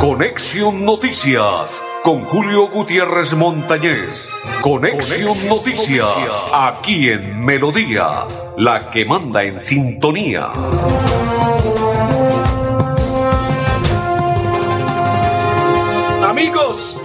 Conexión Noticias con Julio Gutiérrez Montañez. Conexión, Noticias, aquí en Melodía, la que manda en sintonía. Amigos,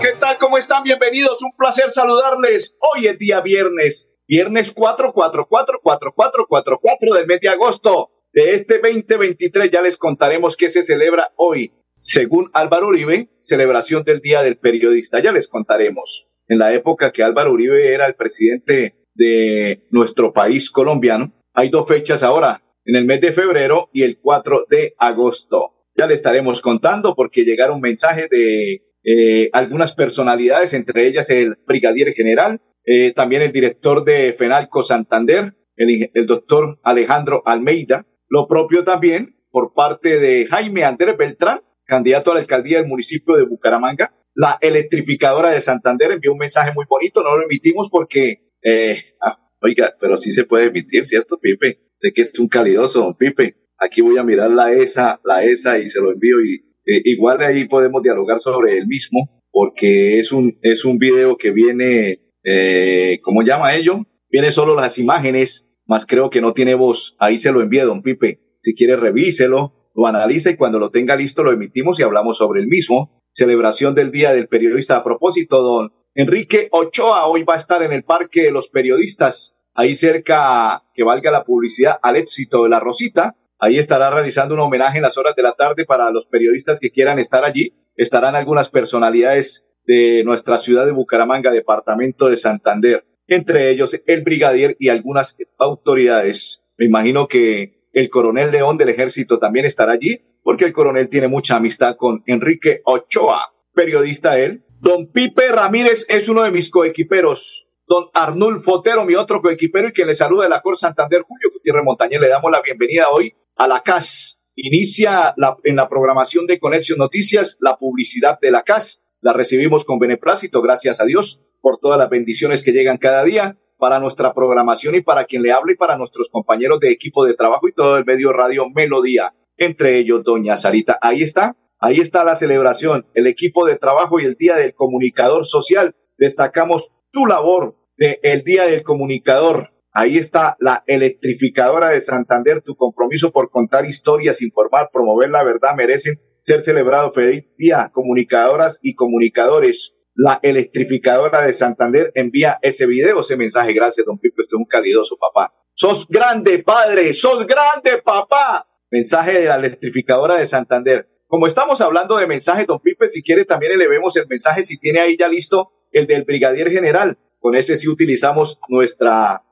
¿qué tal? ¿Cómo están? Bienvenidos. Un placer saludarles. Hoy es día viernes, viernes 4, 4, 4, 4, 4, 4, 4 del mes de agosto de este 2023. Ya les contaremos qué se celebra hoy. Según Álvaro Uribe, celebración del Día del Periodista. Ya les contaremos. En la época que Álvaro Uribe era el presidente de nuestro país colombiano, hay dos fechas ahora, en el mes de febrero y el 4 de agosto. Ya le estaremos contando porque llegaron mensajes de eh, algunas personalidades, entre ellas el brigadier general, eh, también el director de FENALCO Santander, el, el doctor Alejandro Almeida, lo propio también por parte de Jaime Andrés Beltrán, candidato a la alcaldía del municipio de Bucaramanga. La electrificadora de Santander envió un mensaje muy bonito, no lo emitimos porque, eh, ah, oiga, pero sí se puede emitir, ¿cierto, Pipe? Sé que es un calidoso, don Pipe. Aquí voy a mirar la ESA, la ESA y se lo envío y eh, igual de ahí podemos dialogar sobre el mismo porque es un, es un video que viene, eh, ¿cómo llama ello? Viene solo las imágenes, más creo que no tiene voz. Ahí se lo envíe, don Pipe. Si quiere, revíselo, lo analiza y cuando lo tenga listo lo emitimos y hablamos sobre el mismo. Celebración del Día del Periodista. A propósito, don Enrique Ochoa hoy va a estar en el Parque de los Periodistas, ahí cerca, que valga la publicidad, al éxito de la Rosita. Ahí estará realizando un homenaje en las horas de la tarde para los periodistas que quieran estar allí. Estarán algunas personalidades de nuestra ciudad de Bucaramanga, departamento de Santander, entre ellos el brigadier y algunas autoridades. Me imagino que el coronel León del ejército también estará allí, porque el coronel tiene mucha amistad con Enrique Ochoa, periodista él. Don Pipe Ramírez es uno de mis coequiperos. Don Arnulfo Otero, mi otro coequipero y quien le saluda de la Cor Santander, Julio Gutiérrez Montañez, le damos la bienvenida hoy a la CAS. Inicia en la programación de Conexión Noticias la publicidad de la CAS. La recibimos con beneplácito, gracias a Dios, por todas las bendiciones que llegan cada día para nuestra programación y para quien le hable y para nuestros compañeros de equipo de trabajo y todo el medio radio Melodía, entre ellos Doña Sarita. Ahí está, ahí está la celebración, el equipo de trabajo y el Día del Comunicador Social. Destacamos tu labor del el Día del Comunicador. Ahí está la electrificadora de Santander, tu compromiso por contar historias, informar, promover la verdad, merecen ser celebrado. Feliz día, comunicadoras y comunicadores. La electrificadora de Santander envía ese video, ese mensaje. Gracias, don Pipo. Este es un calidoso papá. Sos grande, padre. Sos grande, papá. Mensaje de la electrificadora de Santander. Como estamos hablando de mensajes, don Pipe, si quiere también elevemos el mensaje, si tiene ahí ya listo el del brigadier general. Con ese sí utilizamos nuestra,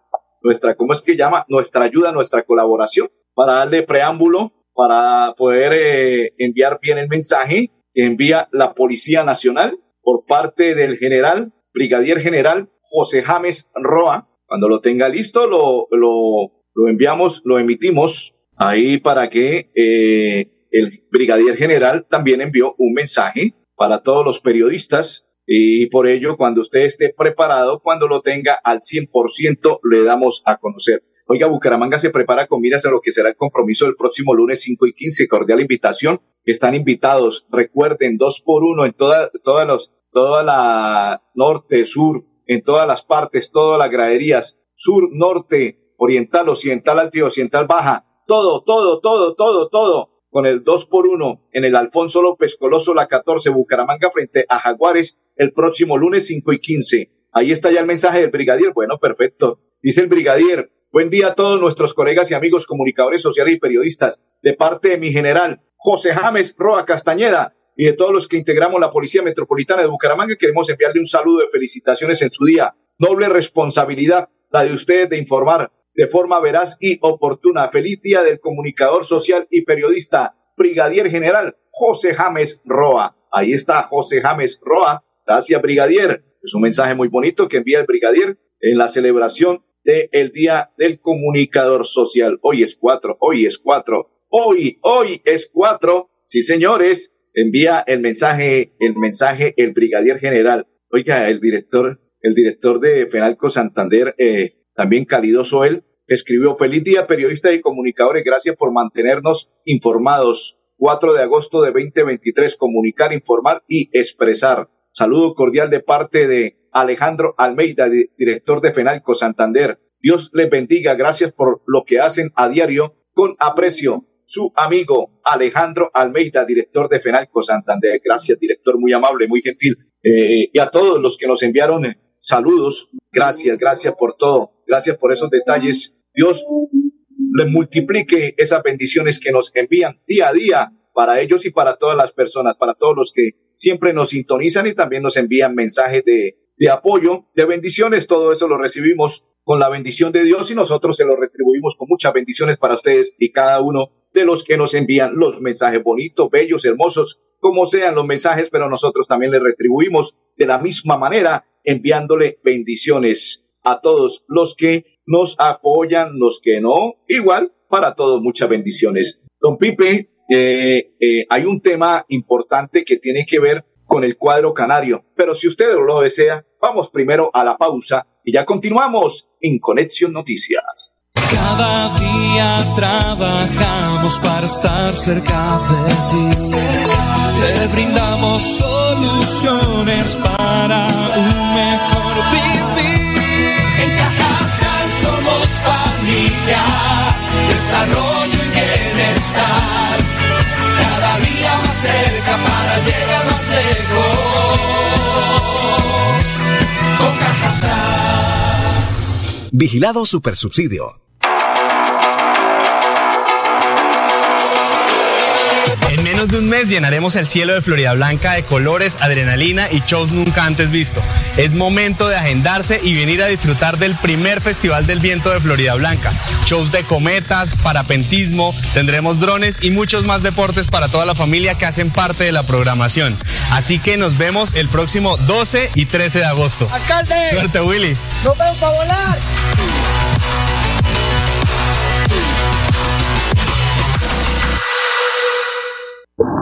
nuestra, ¿cómo es que llama? Nuestra ayuda, nuestra colaboración para darle preámbulo, para poder eh, enviar bien el mensaje que envía la Policía Nacional por parte del general, brigadier general José James Roa. Cuando lo tenga listo, lo, lo, lo enviamos, lo emitimos ahí para que eh, el brigadier general también envió un mensaje para todos los periodistas y por ello cuando usted esté preparado, cuando lo tenga al 100%, le damos a conocer. Oiga, Bucaramanga se prepara con miras a lo que será el compromiso del próximo lunes 5 y 15. Cordial invitación. Están invitados. Recuerden, dos por uno en toda, todas los, toda la norte, sur, en todas las partes, todas las graderías, sur, norte, oriental, occidental, occidental, baja. Todo, todo, todo, todo, todo con el 2 por 1 en el Alfonso López Coloso, la 14, Bucaramanga, frente a Jaguares, el próximo lunes 5 y 15. Ahí está ya el mensaje del brigadier. Bueno, perfecto. Dice el brigadier, buen día a todos nuestros colegas y amigos comunicadores sociales y periodistas. De parte de mi general, José James Roa Castañeda, y de todos los que integramos la Policía Metropolitana de Bucaramanga, queremos enviarle un saludo de felicitaciones en su día. Noble responsabilidad la de ustedes de informar de forma veraz y oportuna. Feliz día del comunicador social y periodista, brigadier general José James Roa. Ahí está José James Roa. Gracias, brigadier. Es un mensaje muy bonito que envía el brigadier en la celebración del Día del Comunicador Social. Hoy es cuatro, hoy es cuatro, hoy, hoy es cuatro. Sí, señores, envía el mensaje, el mensaje el brigadier general. Oiga, el director, el director de Fenalco Santander, eh, también calidoso él, escribió, feliz día periodistas y comunicadores, gracias por mantenernos informados. 4 de agosto de 2023, comunicar, informar y expresar. Saludo cordial de parte de Alejandro Almeida, director de FENALCO Santander. Dios les bendiga, gracias por lo que hacen a diario con aprecio. Su amigo Alejandro Almeida, director de FENALCO Santander. Gracias, director, muy amable, muy gentil. Eh, y a todos los que nos enviaron eh, saludos, gracias, gracias por todo, gracias por esos detalles. Dios les multiplique esas bendiciones que nos envían día a día para ellos y para todas las personas, para todos los que siempre nos sintonizan y también nos envían mensajes de, de apoyo, de bendiciones. Todo eso lo recibimos con la bendición de Dios y nosotros se lo retribuimos con muchas bendiciones para ustedes y cada uno de los que nos envían los mensajes bonitos, bellos, hermosos, como sean los mensajes, pero nosotros también les retribuimos de la misma manera enviándole bendiciones a todos los que nos apoyan, los que no, igual para todos muchas bendiciones. Don Pipe, eh, eh, hay un tema importante que tiene que ver con el cuadro canario, pero si usted lo desea, vamos primero a la pausa y ya continuamos en Conexión Noticias. Cada día trabajamos para estar cerca de ti. Te brindamos soluciones para un lejos. Con. Vigilado Supersubsidio. De un mes llenaremos el cielo de Florida Blanca de colores, adrenalina y shows nunca antes visto. Es momento de agendarse y venir a disfrutar del primer Festival del Viento de Florida Blanca. Shows de cometas, parapentismo, tendremos drones y muchos más deportes para toda la familia que hacen parte de la programación. Así que nos vemos el próximo 12 y 13 de agosto. ¡Alcalde! Suerte, Willy. ¡Nos vemos para volar!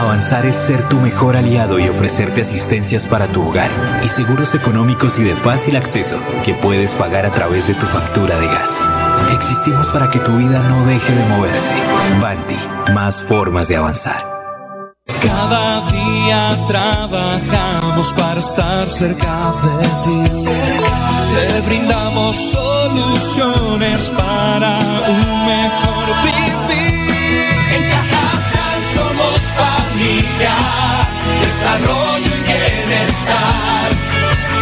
Avanzar es ser tu mejor aliado y ofrecerte asistencias para tu hogar y seguros económicos y de fácil acceso que puedes pagar a través de tu factura de gas. Existimos para que tu vida no deje de moverse. Banti, más formas de avanzar. Cada día trabajamos para estar cerca de ti. Te brindamos soluciones para un mejor vivir. Familia, desarrollo y bienestar.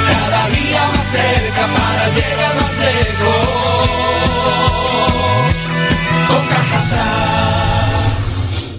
Cada día más cerca para llegar más lejos.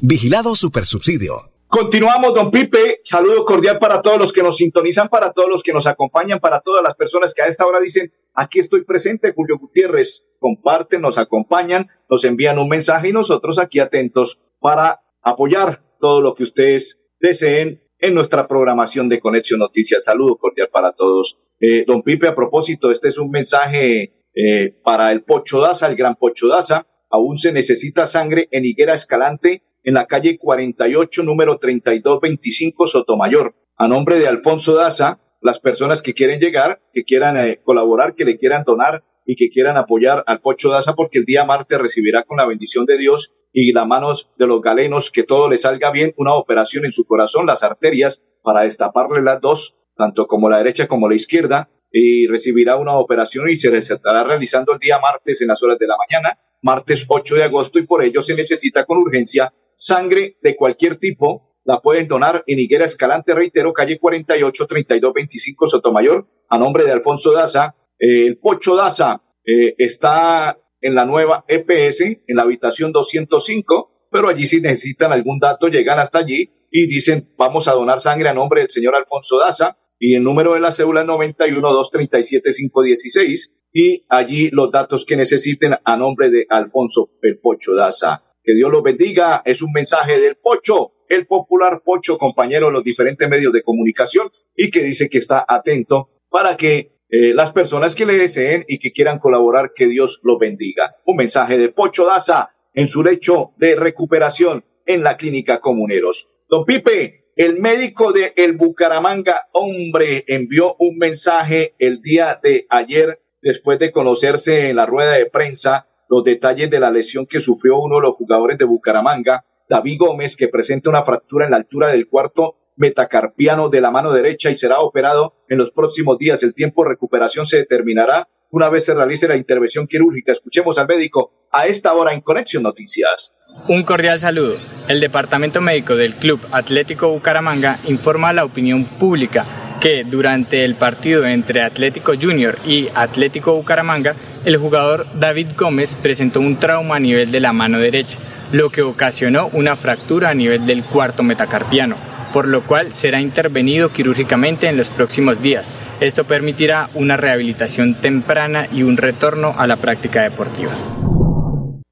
Vigilado Supersubsidio. Continuamos, don Pipe. Saludo cordial para todos los que nos sintonizan, para todos los que nos acompañan, para todas las personas que a esta hora dicen, aquí estoy presente, Julio Gutiérrez. Comparten, nos acompañan, nos envían un mensaje y nosotros aquí atentos para apoyar todo lo que ustedes deseen en nuestra programación de Conexión Noticias. Saludo cordial para todos. Eh, don Pipe, a propósito, este es un mensaje eh, para el Pocho Daza, el gran Pocho Daza. Aún se necesita sangre en Higuera Escalante, en la calle 48, número 3225, Sotomayor. A nombre de Alfonso Daza, las personas que quieren llegar, que quieran eh, colaborar, que le quieran donar y que quieran apoyar al Pocho Daza porque el día martes recibirá con la bendición de Dios y las manos de los galenos que todo le salga bien una operación en su corazón, las arterias, para destaparle las dos, tanto como la derecha como la izquierda, y recibirá una operación y se estará realizando el día martes en las horas de la mañana, martes 8 de agosto, y por ello se necesita con urgencia sangre de cualquier tipo. La pueden donar en Higuera Escalante, reitero, calle 48, 3225 Sotomayor, a nombre de Alfonso Daza. Eh, el Pocho Daza eh, está en la nueva EPS, en la habitación 205, pero allí si necesitan algún dato, llegan hasta allí y dicen, vamos a donar sangre a nombre del señor Alfonso Daza, y el número de la cédula es 91 237 516 y allí los datos que necesiten a nombre de Alfonso el Pocho Daza. Que Dios los bendiga. Es un mensaje del Pocho, el popular Pocho, compañero de los diferentes medios de comunicación y que dice que está atento para que eh, las personas que le deseen y que quieran colaborar, que Dios los bendiga. Un mensaje de Pocho Daza en su lecho de recuperación en la clínica Comuneros. Don Pipe, el médico de El Bucaramanga, hombre, envió un mensaje el día de ayer después de conocerse en la rueda de prensa los detalles de la lesión que sufrió uno de los jugadores de Bucaramanga, David Gómez, que presenta una fractura en la altura del cuarto metacarpiano de la mano derecha y será operado en los próximos días. El tiempo de recuperación se determinará una vez se realice la intervención quirúrgica. Escuchemos al médico a esta hora en Conexión Noticias. Un cordial saludo. El Departamento Médico del Club Atlético Bucaramanga informa a la opinión pública que durante el partido entre Atlético Junior y Atlético Bucaramanga, el jugador David Gómez presentó un trauma a nivel de la mano derecha, lo que ocasionó una fractura a nivel del cuarto metacarpiano, por lo cual será intervenido quirúrgicamente en los próximos días. Esto permitirá una rehabilitación temprana y un retorno a la práctica deportiva.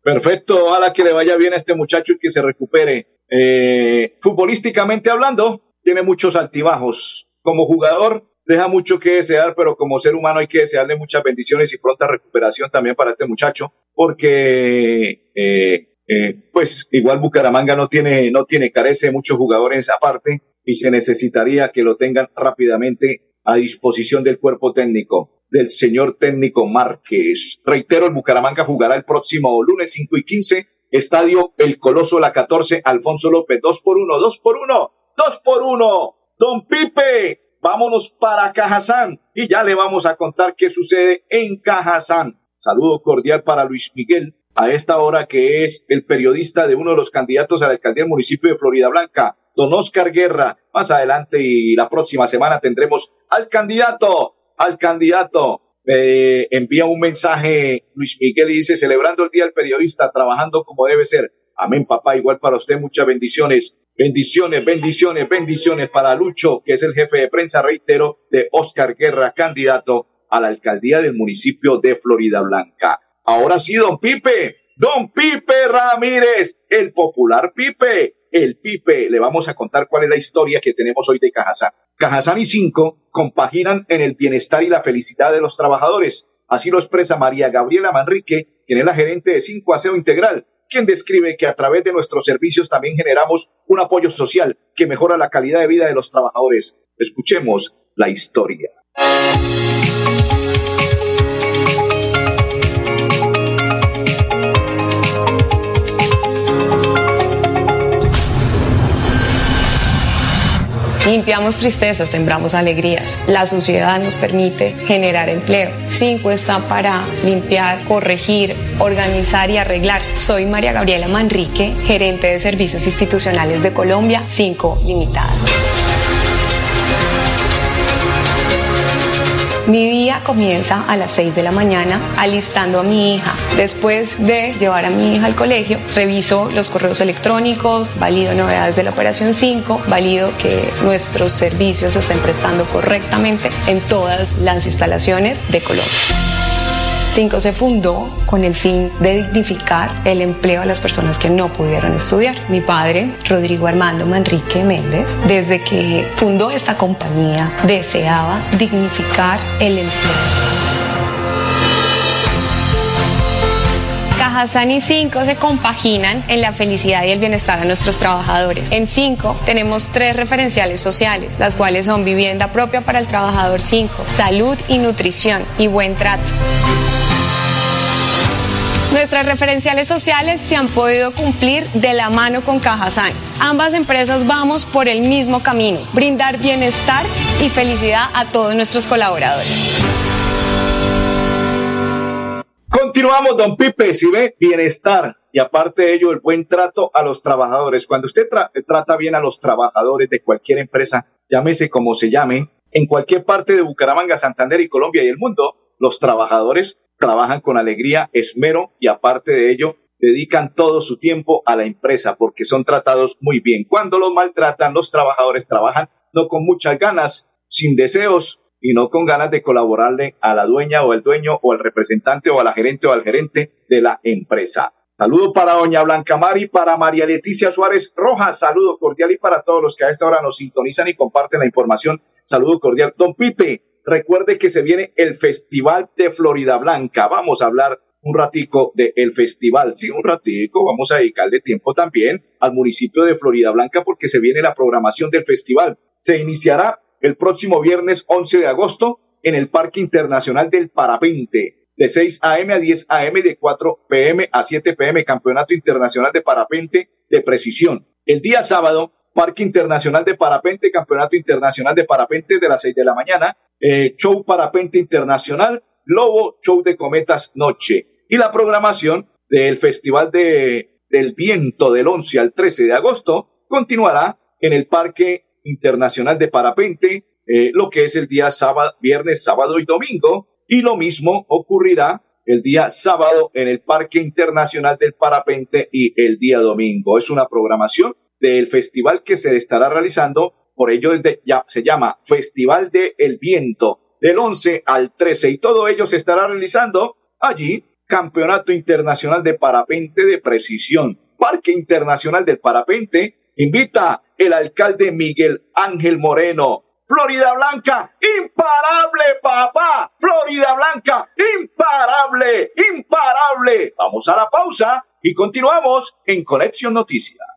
Perfecto, ojalá que le vaya bien a este muchacho y que se recupere. Eh, futbolísticamente hablando, tiene muchos altibajos. Como jugador, deja mucho que desear, pero como ser humano hay que desearle muchas bendiciones y pronta recuperación también para este muchacho, porque eh, eh, pues igual Bucaramanga no tiene, no tiene, carece de muchos jugadores aparte y se necesitaría que lo tengan rápidamente a disposición del cuerpo técnico del señor técnico Márquez. Reitero, el Bucaramanga jugará el próximo lunes 5 y 15, Estadio El Coloso La 14, Alfonso López, 2 por 1, 2 por 1, 2 por 1. Don Pipe, vámonos para Cajazán y ya le vamos a contar qué sucede en Cajazán. Saludo cordial para Luis Miguel a esta hora que es el periodista de uno de los candidatos a la alcaldía del municipio de Florida Blanca, don Oscar Guerra. Más adelante y la próxima semana tendremos al candidato al candidato. Eh, envía un mensaje Luis Miguel y dice, celebrando el Día del Periodista, trabajando como debe ser. Amén, papá. Igual para usted, muchas bendiciones. Bendiciones, bendiciones, bendiciones para Lucho, que es el jefe de prensa, reitero, de Oscar Guerra, candidato a la alcaldía del municipio de Florida Blanca. Ahora sí, don Pipe, don Pipe Ramírez, el popular Pipe, el Pipe. Le vamos a contar cuál es la historia que tenemos hoy de Cajazán. Cajazán y Cinco compaginan en el bienestar y la felicidad de los trabajadores. Así lo expresa María Gabriela Manrique, quien es la gerente de Cinco Aseo Integral, quien describe que a través de nuestros servicios también generamos un apoyo social que mejora la calidad de vida de los trabajadores. Escuchemos la historia. Limpiamos tristezas, sembramos alegrías. La sociedad nos permite generar empleo. Cinco está para limpiar, corregir, organizar y arreglar. Soy María Gabriela Manrique, gerente de servicios institucionales de Colombia, Cinco Limitada. Mi día comienza a las 6 de la mañana alistando a mi hija. Después de llevar a mi hija al colegio, reviso los correos electrónicos, valido novedades de la operación 5, valido que nuestros servicios se estén prestando correctamente en todas las instalaciones de Colombia. 5 se fundó con el fin de dignificar el empleo a las personas que no pudieron estudiar. Mi padre, Rodrigo Armando Manrique Méndez, desde que fundó esta compañía, deseaba dignificar el empleo. Cajazán y 5 se compaginan en la felicidad y el bienestar de nuestros trabajadores. En 5 tenemos tres referenciales sociales, las cuales son vivienda propia para el trabajador 5, salud y nutrición y buen trato. Nuestras referenciales sociales se han podido cumplir de la mano con Cajasan. Ambas empresas vamos por el mismo camino, brindar bienestar y felicidad a todos nuestros colaboradores. Continuamos, don Pipe, si ve bienestar y aparte de ello el buen trato a los trabajadores. Cuando usted trata bien a los trabajadores de cualquier empresa, llámese como se llame, en cualquier parte de Bucaramanga, Santander y Colombia y el mundo, los trabajadores trabajan con alegría, esmero y aparte de ello dedican todo su tiempo a la empresa porque son tratados muy bien. Cuando los maltratan, los trabajadores trabajan no con muchas ganas, sin deseos y no con ganas de colaborarle a la dueña o al dueño o al representante o a la gerente o al gerente de la empresa. Saludo para doña Blanca Mari, para María Leticia Suárez Rojas, saludo cordial y para todos los que a esta hora nos sintonizan y comparten la información, saludo cordial. Don Pipe, recuerde que se viene el Festival de Florida Blanca. Vamos a hablar un ratico del festival. Sí, un ratico. Vamos a dedicarle tiempo también al municipio de Florida Blanca porque se viene la programación del festival. Se iniciará el próximo viernes 11 de agosto en el Parque Internacional del Parapente. De 6 a.m. a 10 a.m. de 4 p.m. a 7 p.m. Campeonato Internacional de Parapente de Precisión. El día sábado, Parque Internacional de Parapente, Campeonato Internacional de Parapente de las 6 de la mañana, eh, Show Parapente Internacional, Lobo, Show de Cometas Noche. Y la programación del Festival de, del Viento del 11 al 13 de agosto continuará en el Parque Internacional de Parapente, eh, lo que es el día sábado, viernes, sábado y domingo. Y lo mismo ocurrirá el día sábado en el Parque Internacional del Parapente y el día domingo. Es una programación del festival que se estará realizando, por ello ya se llama Festival de El Viento, del 11 al 13 y todo ello se estará realizando allí, Campeonato Internacional de Parapente de Precisión, Parque Internacional del Parapente, invita el alcalde Miguel Ángel Moreno. Florida Blanca, imparable, papá. Florida Blanca, imparable, imparable. Vamos a la pausa y continuamos en Conexión Noticia.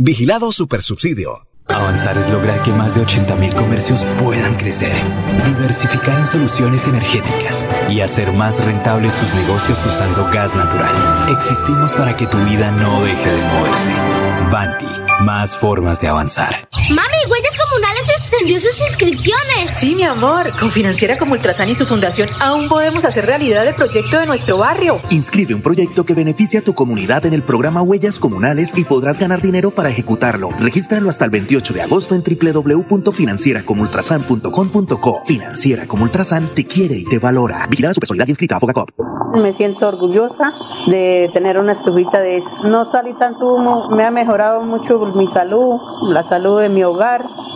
Vigilado Supersubsidio. Avanzar es lograr que más de 80.000 comercios puedan crecer, diversificar en soluciones energéticas y hacer más rentables sus negocios usando gas natural. Existimos para que tu vida no deje de moverse. Banti, más formas de avanzar. Mami, Huellas Comunales sus inscripciones. Sí, mi amor. Con Financiera como Ultrasan y su fundación aún podemos hacer realidad el proyecto de nuestro barrio. Inscribe un proyecto que beneficie a tu comunidad en el programa Huellas Comunales y podrás ganar dinero para ejecutarlo. Regístralo hasta el 28 de agosto en www.financieracomultrasan.com.co. Financiera como Ultrasan te quiere y te valora. Vigilada su personalidad inscrita a Fogacop. Me siento orgullosa de tener una estufita de esas. No salí tanto humo, me ha mejorado mucho mi salud, la salud de mi hogar.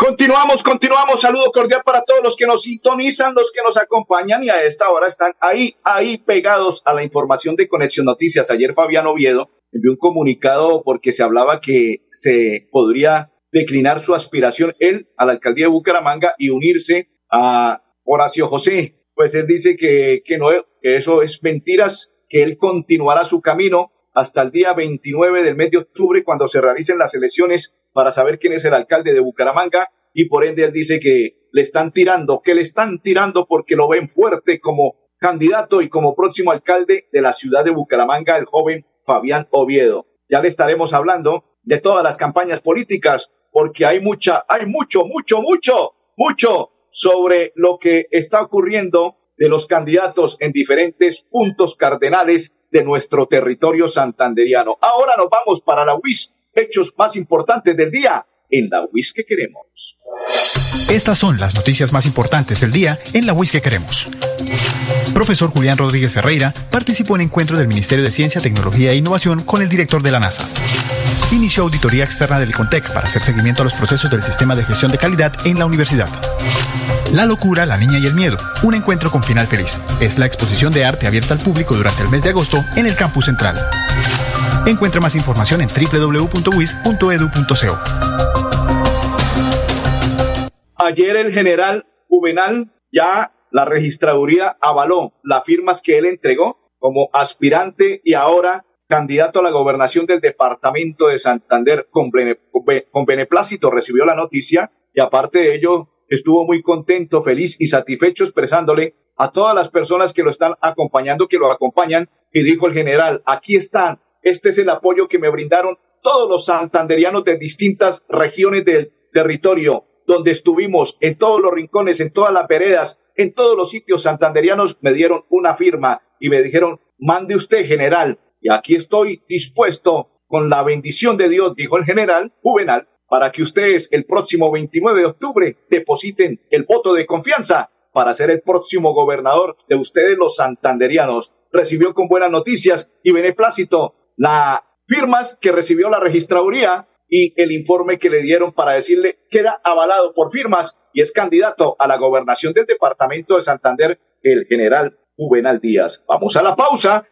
Continuamos, continuamos. Saludo cordial para todos los que nos sintonizan, los que nos acompañan y a esta hora están ahí, ahí pegados a la información de Conexión Noticias. Ayer Fabián Oviedo envió un comunicado porque se hablaba que se podría declinar su aspiración él a la alcaldía de Bucaramanga y unirse a Horacio José. Pues él dice que, que no, que eso es mentiras, que él continuará su camino hasta el día 29 del mes de octubre cuando se realicen las elecciones para saber quién es el alcalde de Bucaramanga y por ende él dice que le están tirando, que le están tirando porque lo ven fuerte como candidato y como próximo alcalde de la ciudad de Bucaramanga, el joven Fabián Oviedo. Ya le estaremos hablando de todas las campañas políticas, porque hay mucha, hay mucho, mucho, mucho, mucho sobre lo que está ocurriendo de los candidatos en diferentes puntos cardenales de nuestro territorio santanderiano. Ahora nos vamos para la UIS, hechos más importantes del día en la UIS que queremos. Estas son las noticias más importantes del día en la UIS que queremos. Profesor Julián Rodríguez Ferreira participó en encuentro del Ministerio de Ciencia, Tecnología e Innovación con el director de la NASA. Inició auditoría externa del CONTEC para hacer seguimiento a los procesos del sistema de gestión de calidad en la universidad. La locura, la niña y el miedo. Un encuentro con final feliz. Es la exposición de arte abierta al público durante el mes de agosto en el campus central. Encuentra más información en www.wis.edu.co. Ayer el general Juvenal ya la registraduría avaló las firmas que él entregó como aspirante y ahora candidato a la gobernación del departamento de Santander con, beneplácito recibió la noticia y aparte de ello estuvo muy contento, feliz y satisfecho expresándole a todas las personas que lo están acompañando, que lo acompañan, y dijo el general, aquí están, este es el apoyo que me brindaron todos los santanderianos de distintas regiones del territorio, donde estuvimos, en todos los rincones, en todas las veredas, en todos los sitios santanderianos, me dieron una firma y me dijeron, mande usted, general, y aquí estoy dispuesto con la bendición de Dios, dijo el general Juvenal, para que ustedes el próximo 29 de octubre depositen el voto de confianza para ser el próximo gobernador de ustedes los santanderianos. Recibió con buenas noticias y beneplácito las firmas que recibió la registraduría y el informe que le dieron para decirle queda avalado por firmas y es candidato a la gobernación del departamento de Santander el general Juvenal Díaz. Vamos a la pausa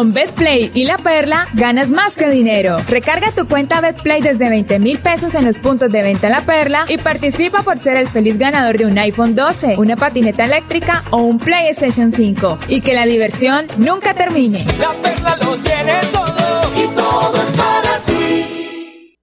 Con BetPlay y La Perla ganas más que dinero. Recarga tu cuenta BetPlay desde 20 mil pesos en los puntos de venta La Perla y participa por ser el feliz ganador de un iPhone 12, una patineta eléctrica o un PlayStation 5. Y que la diversión nunca termine. La Perla lo tiene todo y todo es para ti.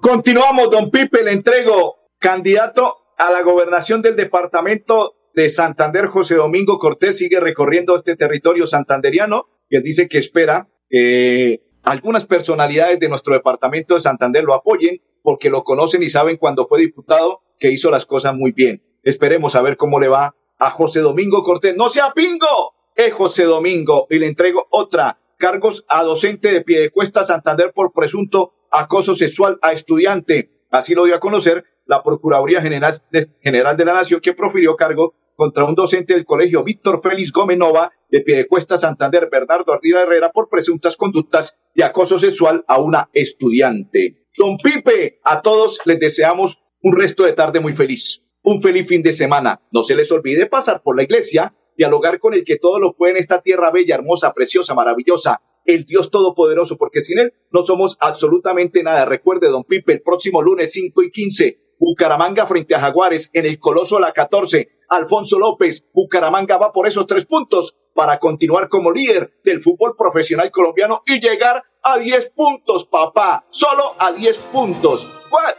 Continuamos, don Pipe, le entrego candidato a la gobernación del departamento de Santander, José Domingo Cortés, sigue recorriendo este territorio santanderiano y él dice que espera que algunas personalidades de nuestro departamento de Santander lo apoyen porque lo conocen y saben cuando fue diputado que hizo las cosas muy bien. Esperemos a ver cómo le va a José Domingo Cortés. ¡No sea pingo! Es José Domingo y le entrego otra. Cargos a docente de Piedecuesta Santander por presunto acoso sexual a estudiante. Así lo dio a conocer la Procuraduría General de, General de la Nación que profirió cargo contra un docente del colegio Víctor Félix Gómez Nova de Piedecuesta Santander, Bernardo Ardila Herrera, por presuntas conductas de acoso sexual a una estudiante. Don Pipe, a todos les deseamos un resto de tarde muy feliz, un feliz fin de semana. No se les olvide pasar por la iglesia, dialogar con el que todo lo puede en esta tierra bella, hermosa, preciosa, maravillosa, el Dios Todopoderoso, porque sin Él no somos absolutamente nada. Recuerde, don Pipe, el próximo lunes 5 y 15, Bucaramanga frente a Jaguares en el Coloso a la 14. Alfonso López. Bucaramanga va por esos tres puntos para continuar como líder del fútbol profesional colombiano y llegar a 10 puntos, papá. Solo a 10 puntos.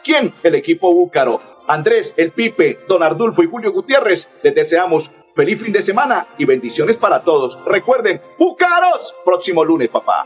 ¿Quién? El equipo búcaro. Andrés, el Pipe, Don Ardulfo y Julio Gutiérrez, les deseamos feliz fin de semana y bendiciones para todos. Recuerden, Búcaros, próximo lunes, papá.